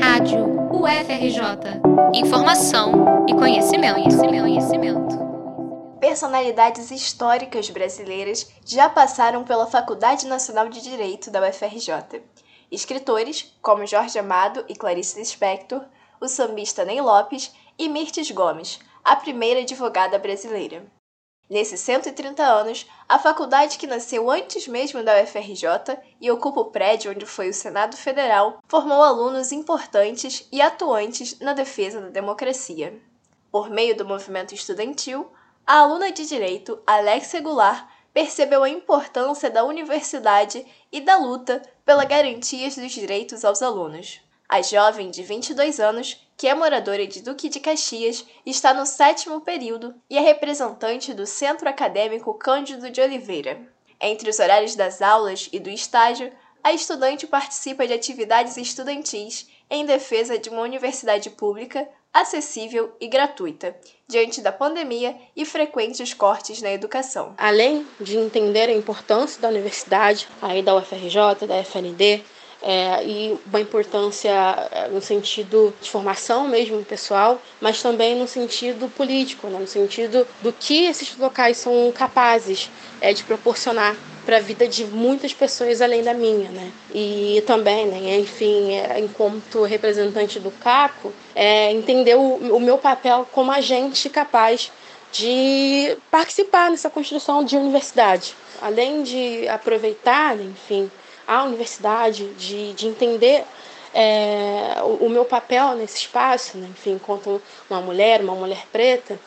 Rádio UFRJ. Informação e conhecimento, conhecimento, conhecimento. Personalidades históricas brasileiras já passaram pela Faculdade Nacional de Direito da UFRJ. Escritores como Jorge Amado e Clarice Lispector, o sambista Ney Lopes e Mirtes Gomes, a primeira advogada brasileira. Nesses 130 anos, a faculdade que nasceu antes mesmo da UFRJ e ocupa o prédio onde foi o Senado Federal, formou alunos importantes e atuantes na defesa da democracia. Por meio do movimento estudantil, a aluna de direito Alexia Goulart percebeu a importância da universidade e da luta pela garantia dos direitos aos alunos. A jovem de 22 anos, que é moradora de Duque de Caxias, está no sétimo período e é representante do Centro Acadêmico Cândido de Oliveira. Entre os horários das aulas e do estágio, a estudante participa de atividades estudantis em defesa de uma universidade pública, acessível e gratuita, diante da pandemia e frequentes cortes na educação. Além de entender a importância da universidade, aí da UFRJ, da FND, é, e uma importância é, no sentido de formação mesmo pessoal, mas também no sentido político, né? no sentido do que esses locais são capazes é, de proporcionar para a vida de muitas pessoas além da minha, né? E também, né, enfim, é, enquanto representante do CACO, é, entender o, o meu papel como agente capaz de participar nessa construção de universidade. Além de aproveitar, enfim, a universidade, de, de entender é, o, o, meu papel nesse espaço, né? enfim, enquanto uma mulher, uma mulher preta,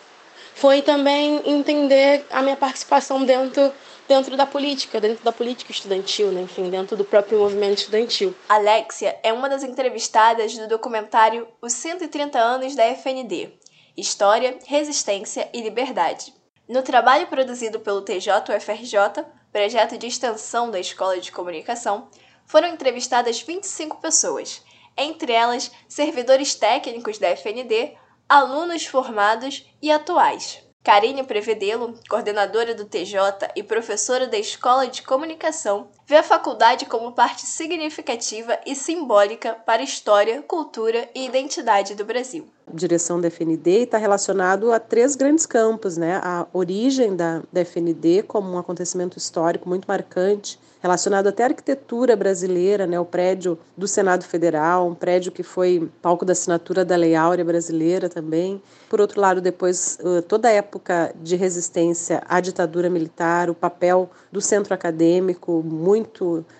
foi também entender a minha participação dentro dentro da política, dentro da política estudantil, né? enfim, dentro do próprio movimento estudantil. Alexia é uma das entrevistadas do documentário Os 130 anos da FND: História, Resistência e Liberdade. No trabalho produzido pelo TJ-UFRJ, projeto de extensão da Escola de Comunicação, foram entrevistadas 25 pessoas, entre elas servidores técnicos da FND, alunos formados e atuais. Karine Prevedelo, coordenadora do TJ e professora da Escola de Comunicação, vê a faculdade como parte significativa e simbólica para a história, cultura e identidade do Brasil. A direção da FND está relacionado a três grandes campos, né? A origem da, da FND como um acontecimento histórico muito marcante, relacionado até à arquitetura brasileira, né? O prédio do Senado Federal, um prédio que foi palco da assinatura da Lei Áurea brasileira também. Por outro lado, depois toda a época de resistência à ditadura militar, o papel do centro acadêmico muito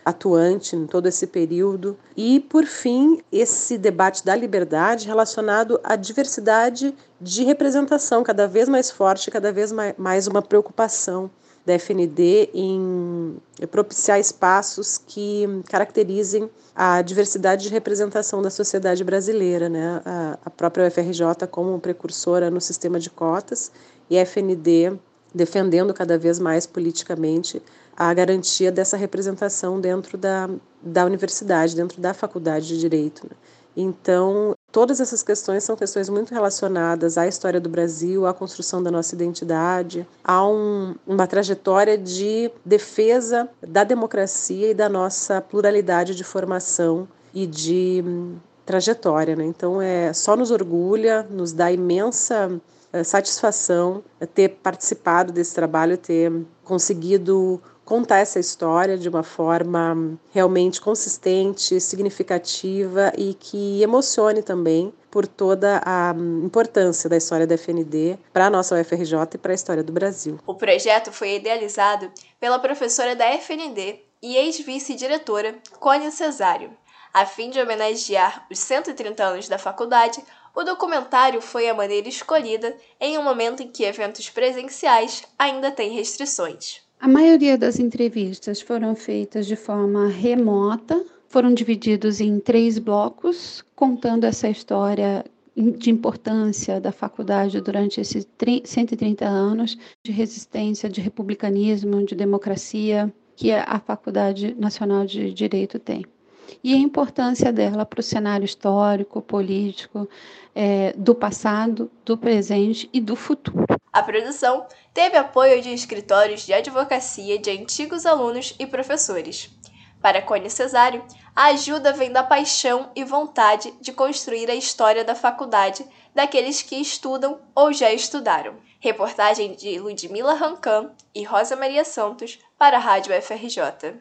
atuante em todo esse período. E, por fim, esse debate da liberdade relacionado à diversidade de representação cada vez mais forte, cada vez mais uma preocupação da FND em propiciar espaços que caracterizem a diversidade de representação da sociedade brasileira, né? A própria UFRJ como precursora no sistema de cotas e a FND defendendo cada vez mais politicamente a garantia dessa representação dentro da, da universidade, dentro da faculdade de direito. Né? Então, todas essas questões são questões muito relacionadas à história do Brasil, à construção da nossa identidade, a um, uma trajetória de defesa da democracia e da nossa pluralidade de formação e de hum, trajetória. Né? Então, é só nos orgulha, nos dá imensa eh, satisfação ter participado desse trabalho, ter conseguido contar essa história de uma forma realmente consistente, significativa e que emocione também por toda a importância da história da FND para a nossa UFRJ e para a história do Brasil. O projeto foi idealizado pela professora da FND e ex-vice-diretora Cônia Cesário. A fim de homenagear os 130 anos da faculdade, o documentário foi a maneira escolhida em um momento em que eventos presenciais ainda têm restrições. A maioria das entrevistas foram feitas de forma remota, foram divididos em três blocos, contando essa história de importância da faculdade durante esses 130 anos de resistência, de republicanismo, de democracia que a Faculdade Nacional de Direito tem. E a importância dela para o cenário histórico, político, é, do passado, do presente e do futuro. A produção teve apoio de escritórios de advocacia de antigos alunos e professores. Para Cone Cesário, a ajuda vem da paixão e vontade de construir a história da faculdade daqueles que estudam ou já estudaram. Reportagem de Ludmila Rancan e Rosa Maria Santos para a Rádio FRJ.